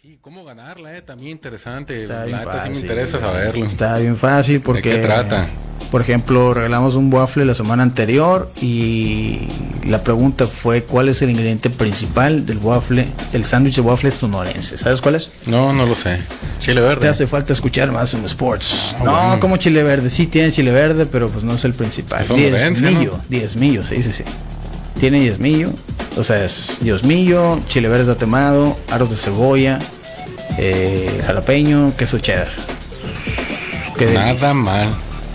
sí, cómo ganarla, eh, también interesante. Está bien neta sí me fácil. interesa saberlo. Está bien fácil porque... qué trata? Por ejemplo, regalamos un waffle la semana anterior y la pregunta fue cuál es el ingrediente principal del waffle, el sándwich de waffle sonorense. ¿Sabes cuál es? No, no lo sé. Chile Te verde. hace falta escuchar más en sports. Ah, no, bueno. como chile verde. Sí tiene chile verde, pero pues no es el principal. Es sonorense, Diezmillo, ¿no? diezmillo, sí, sí, sí. Tiene diezmillo, o sea, es diezmillo, chile verde tatemado, aros de cebolla, eh, jalapeño, queso cheddar. Qué delicia. Nada mal.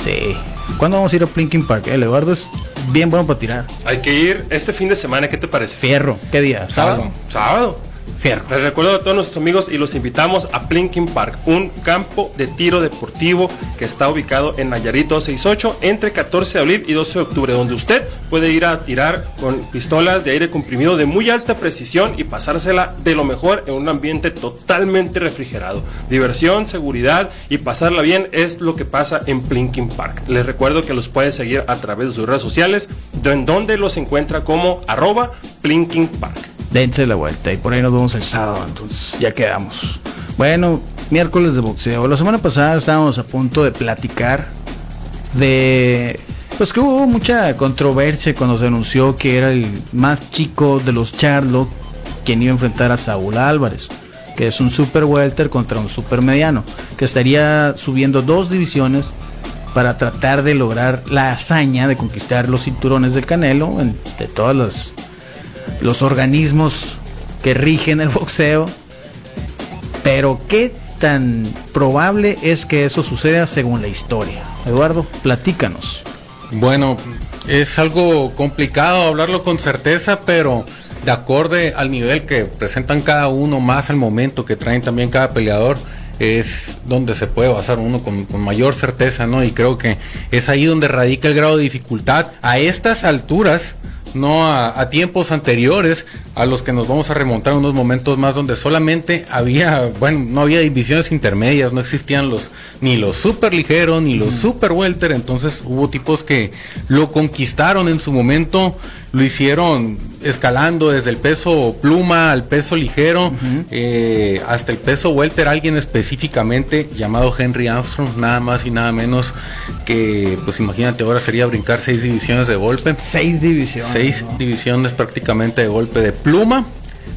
Sí. ¿Cuándo vamos a ir a Plinking Park? El Eduardo es bien bueno para tirar. Hay que ir este fin de semana, ¿qué te parece? Fierro. ¿Qué día? ¿Sábado? Sábado. Fierro. Les recuerdo a todos nuestros amigos y los invitamos a Plinking Park, un campo de tiro deportivo que está ubicado en Nayarit 268 entre 14 de abril y 12 de octubre, donde usted puede ir a tirar con pistolas de aire comprimido de muy alta precisión y pasársela de lo mejor en un ambiente totalmente refrigerado. Diversión, seguridad y pasarla bien es lo que pasa en Plinking Park. Les recuerdo que los puede seguir a través de sus redes sociales, en donde los encuentra como arroba Plinking Park. Dense la vuelta y por ahí nos vemos el sábado, entonces ya quedamos. Bueno, miércoles de boxeo. La semana pasada estábamos a punto de platicar de pues que hubo mucha controversia cuando se anunció que era el más chico de los Charlotte quien iba a enfrentar a Saúl Álvarez, que es un super welter contra un super mediano, que estaría subiendo dos divisiones para tratar de lograr la hazaña de conquistar los cinturones del Canelo de todas las los organismos que rigen el boxeo. Pero qué tan probable es que eso suceda según la historia. Eduardo, platícanos. Bueno, es algo complicado hablarlo con certeza, pero de acorde al nivel que presentan cada uno, más al momento que traen también cada peleador, es donde se puede basar uno con, con mayor certeza, ¿no? Y creo que es ahí donde radica el grado de dificultad. A estas alturas, no a, a tiempos anteriores, a los que nos vamos a remontar unos momentos más donde solamente había, bueno, no había divisiones intermedias, no existían los ni los super ligeros ni los super welter, entonces hubo tipos que lo conquistaron en su momento, lo hicieron escalando desde el peso pluma al peso ligero eh, hasta el peso welter, alguien específicamente llamado Henry Armstrong, nada más y nada menos que, pues imagínate, ahora sería brincar seis divisiones de golpe Seis divisiones. seis ¿no? divisiones prácticamente de golpe de pluma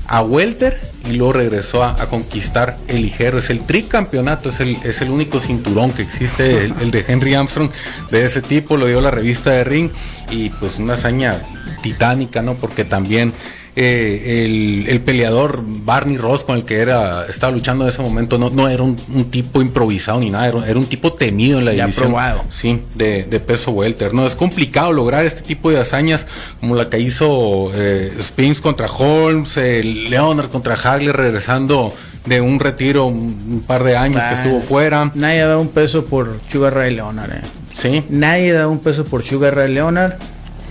a welter y luego regresó a, a conquistar el ligero. Es el tricampeonato, es el, es el único cinturón que existe, el, el de Henry Armstrong de ese tipo, lo dio la revista de Ring y pues una hazaña titánica, ¿no? Porque también eh, el, el peleador Barney Ross con el que era estaba luchando en ese momento no, no era un, un tipo improvisado ni nada, era, era un tipo temido en la Ya división. probado. Sí, de, de peso welter. No, es complicado lograr este tipo de hazañas como la que hizo eh, Spinks contra Holmes, eh, Leonard contra Hagler regresando de un retiro un, un par de años que Ah, estuvo fuera. Nadie da un peso por Sugar Ray Leonard. eh. Sí, Nadie da un peso por Sugar Ray Leonard.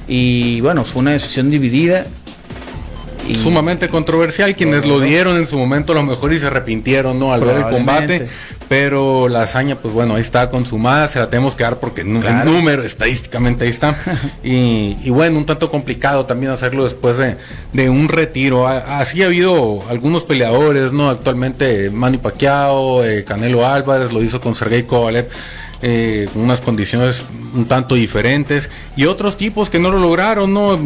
Y bueno, fue una decisión dividida. Y sumamente controversial. Quienes lo dieron en su momento a lo mejor y se arrepintieron, ¿no? Al ver el combate. Pero la hazaña, pues bueno, ahí está consumada, se la tenemos que dar porque Claro. el número estadísticamente ahí está. y, y bueno, un tanto complicado también hacerlo después de, de un retiro. Así ha habido algunos peleadores, ¿no? Actualmente Manny Pacquiao, eh, Canelo Álvarez, lo hizo con Sergey Kovalev. Eh, unas condiciones un tanto diferentes y otros tipos que no lo lograron, ¿no?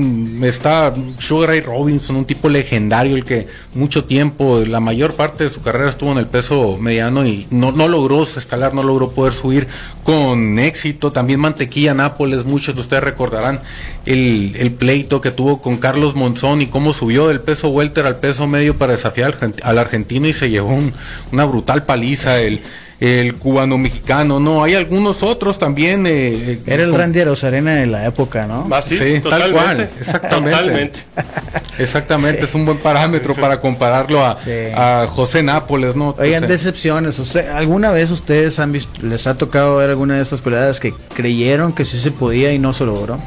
Está Sugar Ray Robinson, un tipo legendario, el que mucho tiempo, la mayor parte de su carrera estuvo en el peso mediano y no, no logró escalar, no logró poder subir con éxito. También Mantequilla Nápoles, muchos de ustedes recordarán el, pleito que tuvo con Carlos Monzón y cómo subió del peso welter al peso medio para desafiar al, al argentino y se llevó un- una brutal paliza. El, el cubano mexicano, no, hay algunos otros también. eh, eh, Era el con- Randy Rosarena de la época, ¿no? Ah, sí, Sí, tal cual, exactamente. Totalmente. Exactamente, es un buen parámetro para compararlo a, Sí. a José Nápoles, ¿no? Oigan, decepciones. ¿Alguna vez ustedes han visto, les ha tocado ver alguna de estas peleadas que creyeron que sí se podía y no se logró?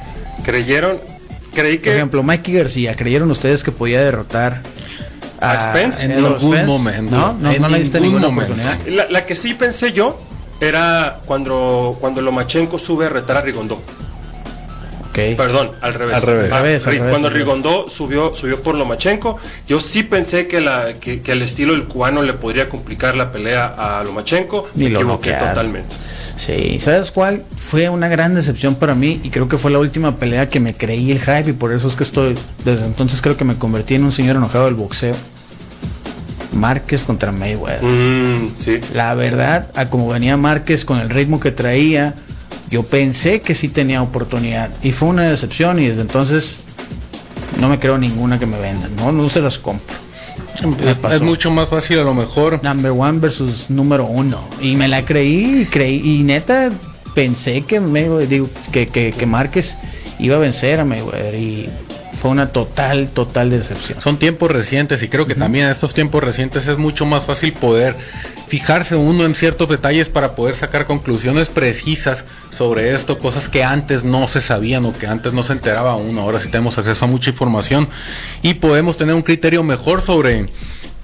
Creyeron, creí Por que ejemplo, Mikey García, ¿creyeron ustedes que podía derrotar ¿A Spence? En Errol algún Spence? momento. No, no, En no le diste ningún ninguna oportunidad. la, la que sí pensé yo era cuando, cuando Lomachenko sube a retar a Rigondó. Perdón, al revés. Al revés. Al revés, al Ri- revés, Cuando. Rigondó subió, subió por Lomachenko, yo sí pensé que, la, que, que el estilo del cubano le podría complicar la pelea a Lomachenko. Ni Me lo equivoqué totalmente. Sí, ¿sabes cuál? Fue una gran decepción para mí y creo que fue la última pelea que me creí el hype y por eso es que estoy, desde entonces creo que me convertí en un señor enojado del boxeo. Márquez contra Mayweather. Mm, sí. La verdad, a como venía Márquez con el ritmo que traía, yo pensé que sí tenía oportunidad y fue una decepción y desde entonces no me creo ninguna que me vendan, no, no se las compro. Es, mucho más fácil a lo mejor. Number one versus número uno. Y me la creí, y creí, y neta pensé que me digo que, que, que Márquez iba a vencer a Mayweather y fue una total, total decepción. Son tiempos recientes y creo que también en estos tiempos recientes es mucho más fácil poder fijarse uno en ciertos detalles para poder sacar conclusiones precisas sobre esto, cosas que antes no se sabían o que antes no se enteraba uno. Ahora sí tenemos acceso a mucha información y podemos tener un criterio mejor sobre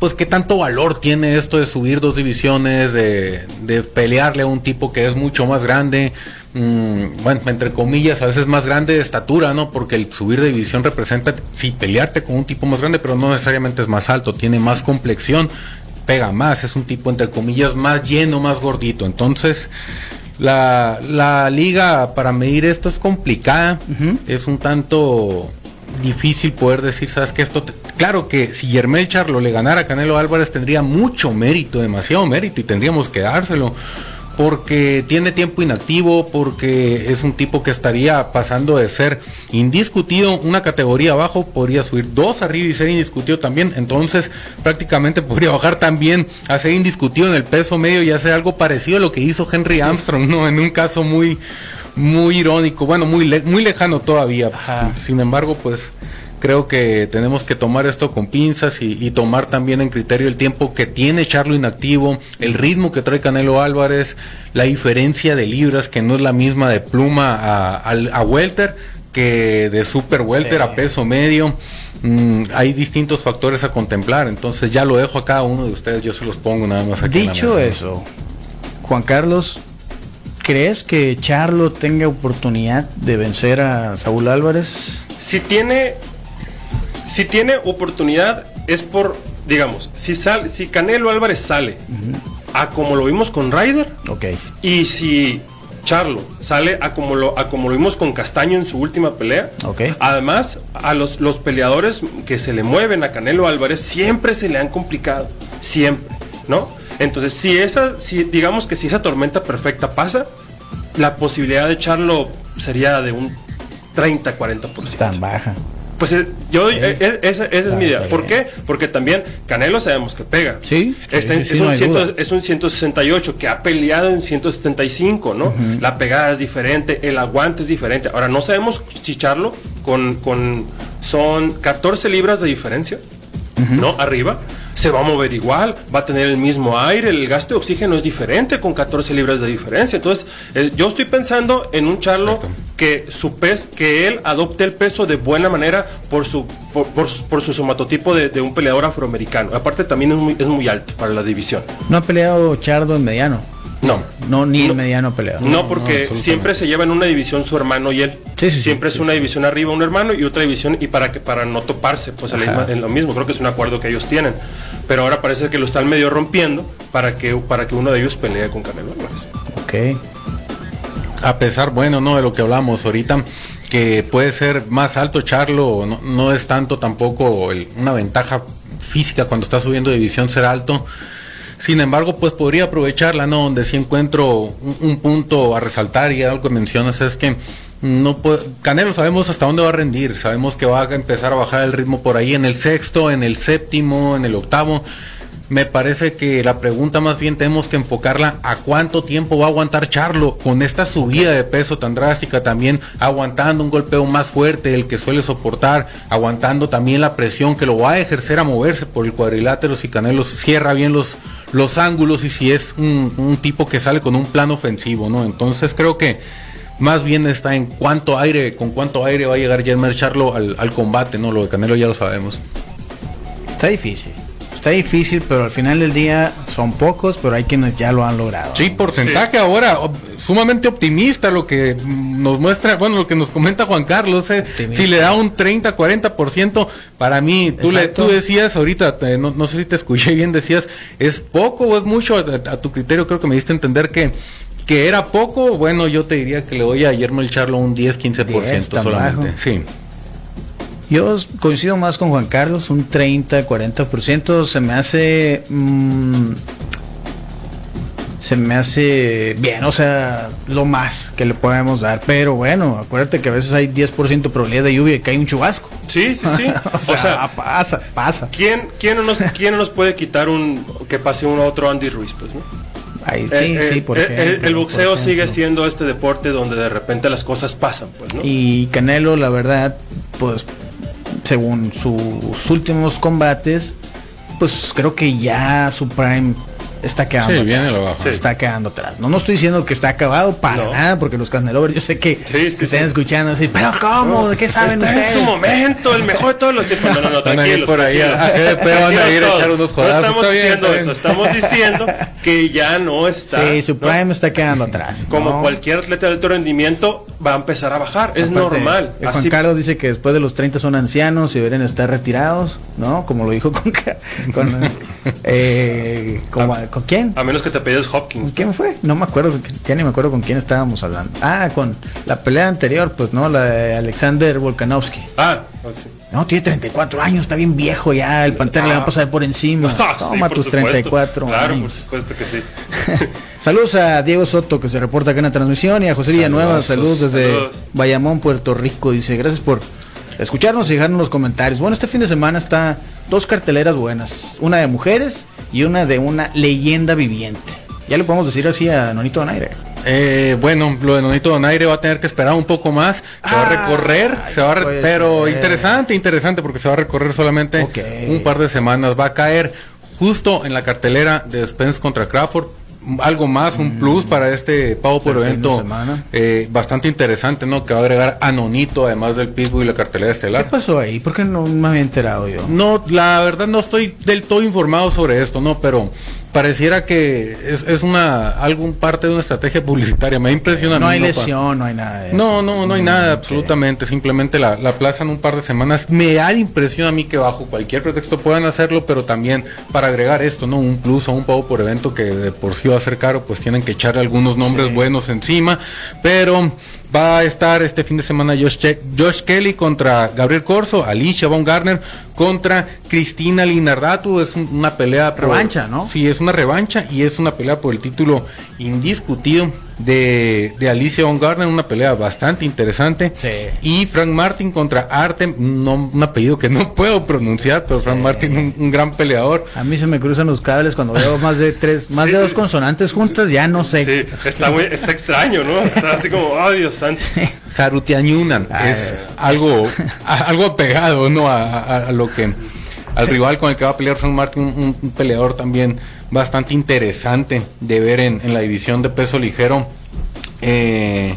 pues qué tanto valor tiene esto de subir dos divisiones, de, de pelearle a un tipo que es mucho más grande, mm, bueno, entre comillas, a veces más grande de estatura, ¿no? Porque el subir de división representa, sí, pelearte con un tipo más grande, pero no necesariamente es más alto, tiene más complexión, pega más, es un tipo, entre comillas, más lleno, más gordito. Entonces, la, la liga para medir esto es complicada, es un tanto difícil poder decir, sabes que esto, te- claro que si Yermel Charlo le ganara a Canelo Álvarez tendría mucho mérito, demasiado mérito y tendríamos que dárselo. Porque tiene tiempo inactivo, porque es un tipo que estaría pasando de ser indiscutido una categoría abajo, podría subir dos arriba y ser indiscutido también. Entonces prácticamente podría bajar también a ser indiscutido en el peso medio y hacer algo parecido a lo que hizo Henry Armstrong, ¿no? En un caso muy, muy irónico, bueno, muy, le- muy lejano todavía. Sin, sin embargo, pues creo que tenemos que tomar esto con pinzas y, y tomar también en criterio el tiempo que tiene Charlo inactivo, el ritmo que trae Canelo Álvarez, la diferencia de libras que no es la misma de pluma a, welter que de super welter Sí. a peso medio. Mm, hay distintos factores a contemplar, entonces ya lo dejo a cada uno de ustedes, yo se los pongo nada más aquí. en la Dicho mesa. eso, Juan Carlos, ¿crees que Charlo tenga oportunidad de vencer a Saúl Álvarez? Si tiene, si tiene oportunidad es por, digamos, si sale, si Canelo Álvarez sale a como lo vimos con Ryder Ok. y si Charlo sale a como lo, a como lo vimos con Castaño en su última pelea. Ok. Además, a los, los peleadores que se le mueven a Canelo Álvarez siempre se le han complicado. Siempre, ¿no? Entonces, si esa, si digamos que si esa tormenta perfecta pasa, la posibilidad de Charlo sería de un 30-40%. Tan baja. Pues eh, yo, eh, eh, esa, esa es mi idea. ¿Por bien. qué? Porque también Canelo sabemos que pega. Sí, sí, sí, sí, es, no un hay 100 duda. es un 168 que ha peleado en 175, ¿no? La pegada es diferente, el aguante es diferente. Ahora, no sabemos si Charlo con, con son 14 libras de diferencia, ¿no? Arriba. Se va a mover igual, va a tener el mismo aire, el gasto de oxígeno es diferente con 14 libras de diferencia. Entonces, eh, yo estoy pensando en un Charlo Exacto. que su pez, que él adopte el peso de buena manera por su por, por su- por su somatotipo de, de un peleador afroamericano. Aparte también es muy, es muy alto para la división. No ha peleado Chardo en mediano. No. No, ni No. en mediano ha peleado. No, porque siempre se lleva en una división su hermano y él. Sí, sí, siempre sí, es una división arriba un hermano y otra división y para que para no toparse pues misma- en lo mismo. Creo que es un acuerdo que ellos tienen. Pero ahora parece que lo están medio rompiendo para que para que uno de ellos pelee con Canelo Álvarez. Ok. A pesar, bueno, no de lo que hablamos ahorita, que puede ser más alto Charlo, no, no es tanto tampoco el- una ventaja física cuando está subiendo de división ser alto. Sin embargo, pues podría aprovecharla, ¿no? Donde sí encuentro un, un punto a resaltar y algo que mencionas es que no puede, Canelo sabemos hasta dónde va a rendir, sabemos que va a empezar a bajar el ritmo por ahí en el sexto, en el séptimo, en el octavo. Me parece que la pregunta más bien tenemos que enfocarla a cuánto tiempo va a aguantar Charlo con esta subida de peso tan drástica también, aguantando un golpeo más fuerte del que suele soportar, aguantando también la presión que lo va a ejercer a moverse por el cuadrilátero si Canelo cierra bien los, los ángulos y si es un, tipo que sale con un plan ofensivo, ¿no? Entonces creo que más bien está en cuánto aire, con cuánto aire va a llegar Jermer Charlo al, al combate, ¿no? Lo de Canelo ya lo sabemos. Está difícil. Está difícil, pero al final del día son pocos, pero hay quienes ya lo han logrado. Sí, porcentaje ahora sumamente optimista lo que nos muestra, bueno, lo que nos comenta Juan Carlos, eh, si le da un 30, 40%, para mí, tú, le, tú decías ahorita, eh, no, no sé si te escuché bien, decías, ¿es poco o es mucho? A, a tu criterio creo que me diste a entender que, que era poco, bueno, yo te diría que le doy a Guillermo el Charlo un 10, 15% 10, tan solamente. bajo. Sí. Yo coincido más con Juan Carlos, un 30, 40% se me hace... mm, se me hace bien, o sea, lo más que le podemos dar. Pero bueno, acuérdate que a veces hay 10% probabilidad de lluvia y cae un chubasco. Sí, sí, sí. o, sea, o sea, pasa, pasa. ¿quién, quién, no nos, ¿quién no nos puede quitar un que pase un otro Andy Ruiz, pues, no? Ahí, sí, Eh, sí, eh, por eh, ejemplo, el, boxeo sigue siendo este deporte donde de repente las cosas pasan, pues, ¿no? Y Canelo, la verdad, pues según sus últimos combates, pues creo que ya su prime está quedando Sí, viene atrás. lo bajo. Sí. Está quedando atrás. No, no estoy diciendo que está acabado para No. nada, porque los Canelovers yo sé que, Sí, que están sí. escuchando así, pero ¿cómo? ¿De qué saben Está en ustedes? su momento, el mejor de todos los tiempos. No, no, no, Van a ir tranquilos. por ahí a- tranquilos. a GDP, van a ir a echar unos jodazos, No estamos bien, diciendo eso, estamos diciendo que ya no está. Sí, su ¿no? prime está quedando atrás. Como ¿no? cualquier atleta de alto rendimiento, va a empezar a bajar. Es Aparte, normal. eh, Juan Así- Carlos dice que después de los 30 son ancianos y deberían estar retirados, ¿no? Como lo dijo con... con, eh, como- ¿con quién? a menos que te ¿Con Hopkins. quién fue? No me acuerdo, ya ni me acuerdo con quién estábamos hablando. Ah, con la pelea anterior, pues no, la de Alexander Volkanovski. Ah, sí. No, tiene 34 años, está bien viejo ya, el Pantera le va a pasar por encima. Ah, sí, Toma por tus supuesto. 34 Claro, por supuesto que sí. Saludos a Diego Soto que se reporta acá en la transmisión y a José Villanueva, Saludazos, saludos desde saludos. Bayamón, Puerto Rico. Dice, gracias por escucharnos y dejarnos los comentarios. Bueno, este fin de semana está dos carteleras buenas, una de mujeres y una de una leyenda viviente. Ya le podemos decir así a Nonito Donaire. Eh, bueno, lo de Nonito Donaire va a tener que esperar un poco más. Se va a Ah, recorrer, se va a re- pero ser. interesante, interesante porque se va a recorrer solamente un par de semanas. Va a caer justo en la cartelera de Spence contra Crawford. Algo más, un plus para este pago por Mm. Evento eh, bastante interesante, ¿no? Que va a agregar a Nonito, además del Pitbull y la cartelera ¿Qué estelar. pasó ahí? ¿Por qué no me había enterado yo? No, la verdad no estoy del todo informado sobre esto, ¿no? Pero pareciera que es, es una algún parte de una estrategia publicitaria. Me impresiona. a No hay lesión, no hay nada de eso. No, no, no hay Mm, nada, absolutamente. Simplemente la, la aplazan un par de semanas. Me da la impresión a mí que bajo cualquier pretexto puedan hacerlo, pero también para agregar esto, ¿no? Un plus o un pago por evento que de por sí va a ser caro, pues tienen que echarle algunos nombres Sí. buenos encima. Pero va a estar este fin de semana Josh, Che- Josh Kelly contra Gabriel Corso, Alicia Von Garner contra Cristina Linardatu. Es un- una pelea por- Revancha, ¿no? Sí, es una revancha y es una pelea por el título indiscutido de, de Alicia Von Garner, una pelea bastante interesante. Sí. Y Frank Martin contra Artem, no, un apellido que no puedo pronunciar, pero Frank Martin, un, un gran peleador. A mí se me cruzan los cables cuando veo más de tres, más Sí. de dos consonantes juntas, ya no sé. Sí, está, muy, está extraño, ¿no? Está así como, ay Dios santo. Harutianyunan Ah, es algo, a- algo apegado ¿no? A, a- a lo que al rival con el que va a pelear Frank Martin, un, peleador también bastante interesante de ver en, la división de peso ligero. Eh,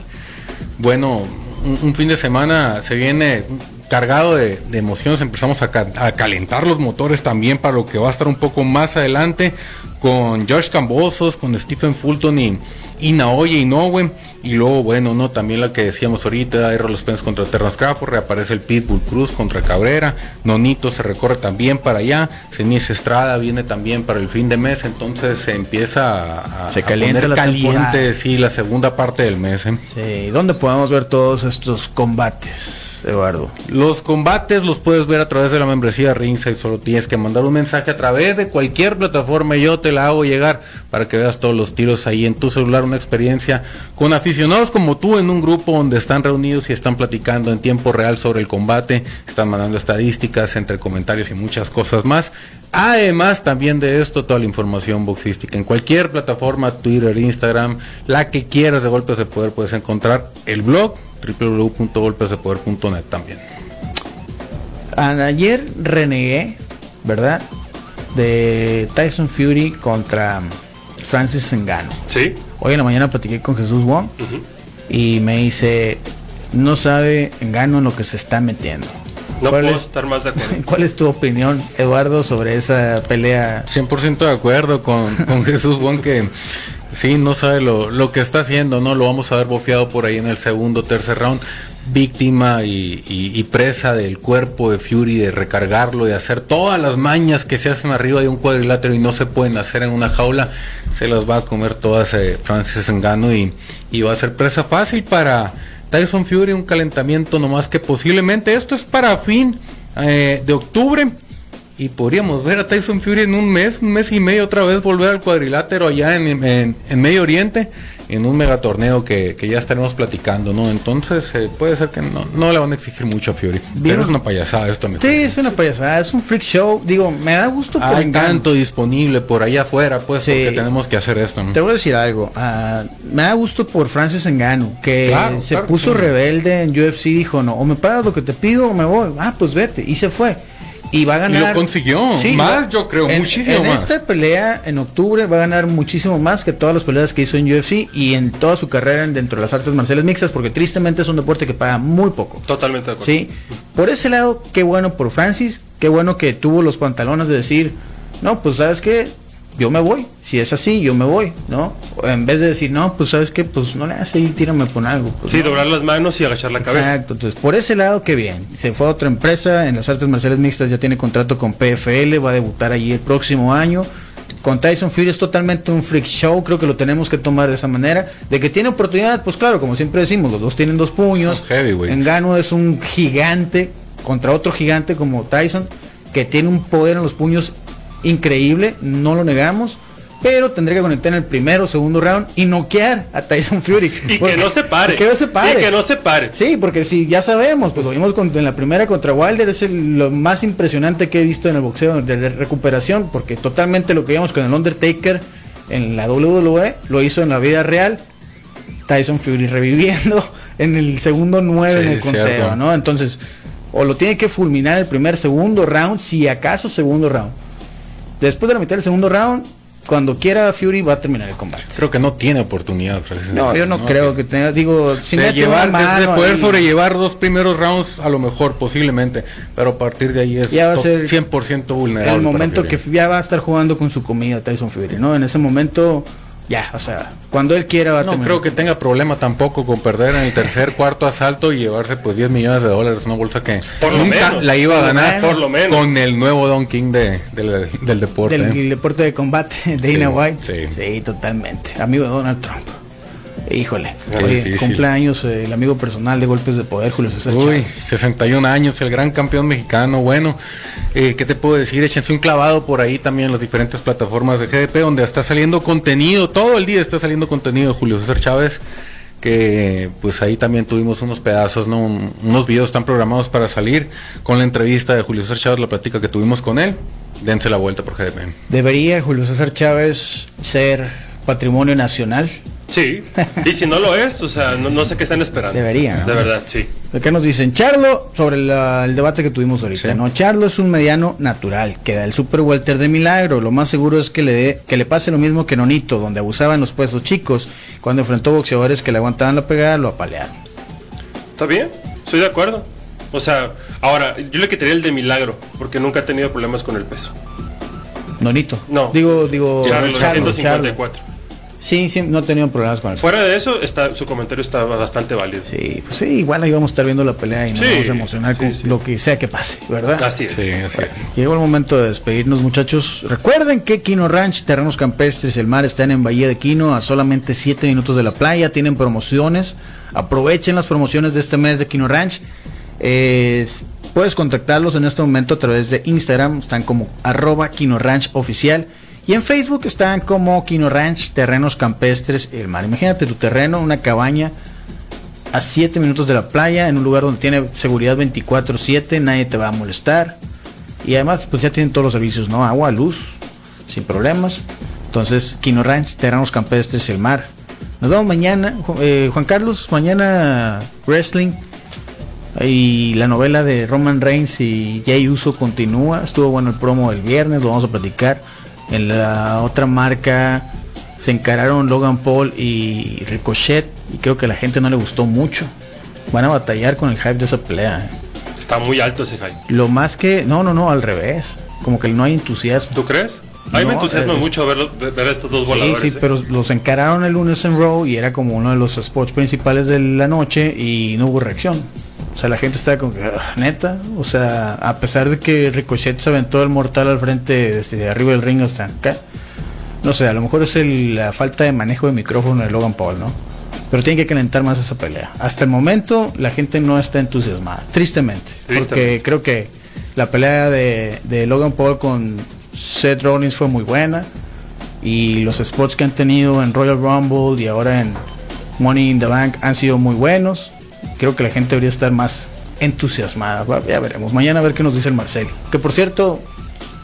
bueno, un, fin de semana se viene cargado de, emociones, empezamos a calentar los motores también para lo que va a estar un poco más adelante con George Cambosos, con Stephen Fulton y, y Naoya Inoue. Y luego, bueno, no también la que decíamos ahorita, Errol Spence contra Terrence Crawford, reaparece el Pitbull Cruz contra Cabrera, Nonito se recorre también para allá, Cenis Estrada viene también para el fin de mes, entonces se empieza a, Se a poner la caliente, sí, la segunda parte del mes. ¿eh? Sí, ¿dónde podemos ver todos estos combates, Eduardo? Los combates los puedes ver a través de la membresía Ringside, solo tienes que mandar un mensaje a través de cualquier plataforma y yo te la hago llegar para que veas todos los tiros ahí en tu celular, una experiencia con aficionados como tú en un grupo donde están reunidos y están platicando en tiempo real sobre el combate, están mandando estadísticas entre comentarios y muchas cosas más. Además también de esto toda la información boxística en cualquier plataforma, Twitter, Instagram, la que quieras de Golpes de Poder puedes encontrar el blog www.golpesdepoder.net también. Ayer renegué, ¿verdad? De Tyson Fury contra Francis Ngannou. Sí. Hoy en la mañana platiqué con Jesús Wong y me dice, no sabe Ngannou en lo que se está metiendo. No ¿Cuál puedo es- estar más de acuerdo. ¿Cuál es tu opinión, Eduardo, sobre esa pelea? 100% de acuerdo con, con Jesús Juan que sí, no sabe lo, lo que está haciendo, ¿no? Lo vamos a ver bofeado por ahí en el segundo, tercer round. Víctima y, presa del cuerpo de Fury, de recargarlo, de hacer todas las mañas que se hacen arriba de un cuadrilátero y no se pueden hacer en una jaula, se las va a comer todas eh, Francis Engano y, y va a ser presa fácil para Tyson Fury, un calentamiento nomás que posiblemente esto es para fin eh, de octubre. Y podríamos ver a Tyson Fury en un mes, un mes y medio otra vez volver al cuadrilátero allá en, en- en Medio Oriente, en un megatorneo que, que ya estaremos platicando, ¿no? Entonces eh, puede ser que no, no le van a exigir mucho a Fury. Pero es una payasada esto, Sí, es una payasada, es un freak show. Digo, me da gusto por Hay tanto disponible por allá afuera, pues, Sí. porque tenemos que hacer esto, ¿no? Te voy a decir algo. ah, me da gusto por Francis Engano, que Claro, se claro, puso sí. rebelde en UFC. Dijo, no, o me pagas lo que te pido o me voy. Ah, pues vete. Y se fue. Y va a ganar. lo consiguió. Más, va- yo creo, en- muchísimo en más. esta pelea en octubre va a ganar muchísimo más que todas las peleas que hizo en UFC y en toda su carrera en- dentro de las artes marciales mixtas, porque tristemente es un deporte que paga muy poco. Totalmente de acuerdo. Sí, por ese lado, qué bueno por Francis, qué bueno que tuvo los pantalones de decir, no, pues sabes qué, yo me voy, si es así, yo me voy, ¿no? En vez de decir, no, pues sabes qué, pues no le hace y tírame con algo. pues, Sí, no. doblar las manos y agachar la cabeza. Exacto, entonces por ese lado, qué bien. Se fue a otra empresa en las artes marciales mixtas, ya tiene contrato con PFL, va a debutar allí el próximo año. Con Tyson Fury es totalmente un freak show, creo que lo tenemos que tomar de esa manera. De que tiene oportunidad, pues claro, como siempre decimos, los dos tienen dos puños. Engano es un gigante contra otro gigante como Tyson, que tiene un poder en los puños increíble, no lo negamos. Pero tendría que conectar en el primero o segundo round y noquear a Tyson Fury. Y Porque- que no se pare. que no se pare. Y que no se pare. Sí, porque si ya sabemos, pues lo vimos con- en la primera contra Wilder, es el- lo más impresionante que he visto en el boxeo de recuperación, porque totalmente lo que vimos con el Undertaker en la WWE lo hizo en la vida real. Tyson Fury reviviendo en el segundo 9 Sí, en el conteo, cierto. ¿no? Entonces, o lo tiene que fulminar el primer, segundo round, si acaso segundo round. Después de la mitad del segundo round, cuando quiera Fury va a terminar el combate. Creo que no tiene oportunidad, No, yo no, creo que tenga, digo, si de llevar, una de mano poder ahí- sobrellevar dos primeros rounds, a lo mejor, posiblemente, pero a partir de ahí es Ya va a ser 100% vulnerable. el momento que ya va a estar jugando con su comida Tyson Fury, ¿no? En ese momento, ya, o sea, cuando él quiera va a No terminar. creo que tenga problema tampoco con perder en el tercer, cuarto asalto y llevarse pues 10 millones de dólares, una bolsa que Por lo nunca menos, la iba a ganar por lo menos. con el nuevo Don King de, del, del deporte. del, ¿eh? del deporte de combate, Dana Sí, White. sí. totalmente. Amigo de Donald Trump. Híjole, Oye, cumpleaños eh, el amigo personal de golpes de poder, Julio César Uy, Chávez. 61 años, el gran campeón mexicano. Bueno, eh, ¿qué te puedo decir? Échense un clavado por ahí también en las diferentes plataformas de GDP, donde está saliendo contenido, todo el día está saliendo contenido de Julio César Chávez. Que pues ahí también tuvimos unos pedazos, ¿no? Un- unos videos están programados para salir con la entrevista de Julio César Chávez, la plática que tuvimos con él. Dense la vuelta por GDP. Debería Julio César Chávez ser patrimonio nacional. Sí. Y si no lo es, o sea, no, no sé qué están esperando. Debería, ¿no? De verdad, sí. ¿Qué nos dicen? Charlo, sobre la- el debate que tuvimos ahorita, Sí. ¿no? Charlo es un mediano natural, que da el super welter de milagro. Lo más seguro es que le, dé- que le pase lo mismo que Nonito, donde abusaban los puestos chicos. Cuando enfrentó boxeadores que le aguantaban la pegada, lo apalearon. ¿Está bien? Estoy de acuerdo. O sea, ahora, yo le quitaría el de milagro, porque nunca ha tenido problemas con el peso. Nonito. No. Digo, digo, Charlo, Charlo, Charlo. 154. Sí, sí, no ha tenido problemas con el Fuera de eso, está, su comentario está bastante válido. Sí, pues sí, igual ahí vamos a estar viendo la pelea y nos Sí, vamos a emocionar sí, con sí. lo que sea que pase, ¿verdad? Así es. Sí, así es. Llegó el momento de despedirnos, muchachos. Recuerden que Quino Ranch, Terrenos Campestres, el mar están en Bahía de Quino, a solamente 7 minutos de la playa. Tienen promociones. Aprovechen las promociones de este mes de Quino Ranch. Eh, puedes contactarlos en este momento a través de Instagram. Están como arroba Quino Ranch oficial. Y en Facebook están como Quino Ranch, Terrenos Campestres, el mar. Imagínate tu terreno, una cabaña a 7 minutos de la playa, en un lugar donde tiene seguridad 24/7, nadie te va a molestar. Y además, pues ya tienen todos los servicios, ¿no? Agua, luz, sin problemas. Entonces, Quino Ranch, Terrenos Campestres, el mar. Nos vemos mañana. Eh, Juan Carlos, mañana wrestling. Y la novela de Roman Reigns y Jay Uso continúa. Estuvo bueno el promo del viernes, lo vamos a platicar. En la otra marca se encararon Logan Paul y Ricochet. Y creo que a la gente no le gustó mucho. Van a batallar con el hype de esa pelea. ¿eh? Está muy alto ese hype. Lo más que, no, no, no, al revés. Como que no hay entusiasmo. ¿Tú crees? A mí me No, entusiasma es- mucho ver, ver estos dos Sí, voladores. sí, ¿eh? pero los encararon el lunes en Raw y era como uno de los spots principales de la noche y no hubo reacción. O sea, la gente estaba como que, "Ah, neta. O sea, a pesar de que Ricochet se aventó el mortal al frente desde arriba del ring hasta acá. No sé, a lo mejor es el- la falta de manejo de micrófono de Logan Paul, ¿no? Pero tiene que calentar más esa pelea. Hasta el momento la gente no está entusiasmada, tristemente. Porque creo que la pelea de, de Logan Paul con Seth Rollins fue muy buena. Y los spots que han tenido en Royal Rumble y ahora en Money in the Bank han sido muy buenos. Creo que la gente debería estar más entusiasmada. Ya veremos. Mañana a ver qué nos dice el Marcel. Que por cierto,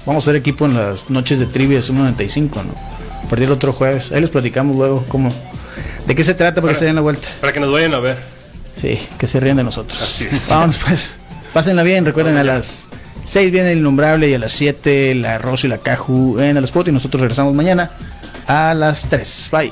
vamos a ser equipo en las noches de trivia es 95, ¿no? A partir del otro jueves. Ahí les platicamos luego cómo. ¿De qué se trata para que se den la vuelta? Para que nos vayan a ver. Sí, que se ríen de nosotros. Así es. Vámonos pues. Pásenla bien. Recuerden a las 6 viene el innombrable y a las 7 la Rosa y la Caju en el spot. Y nosotros regresamos mañana a las 3. Bye.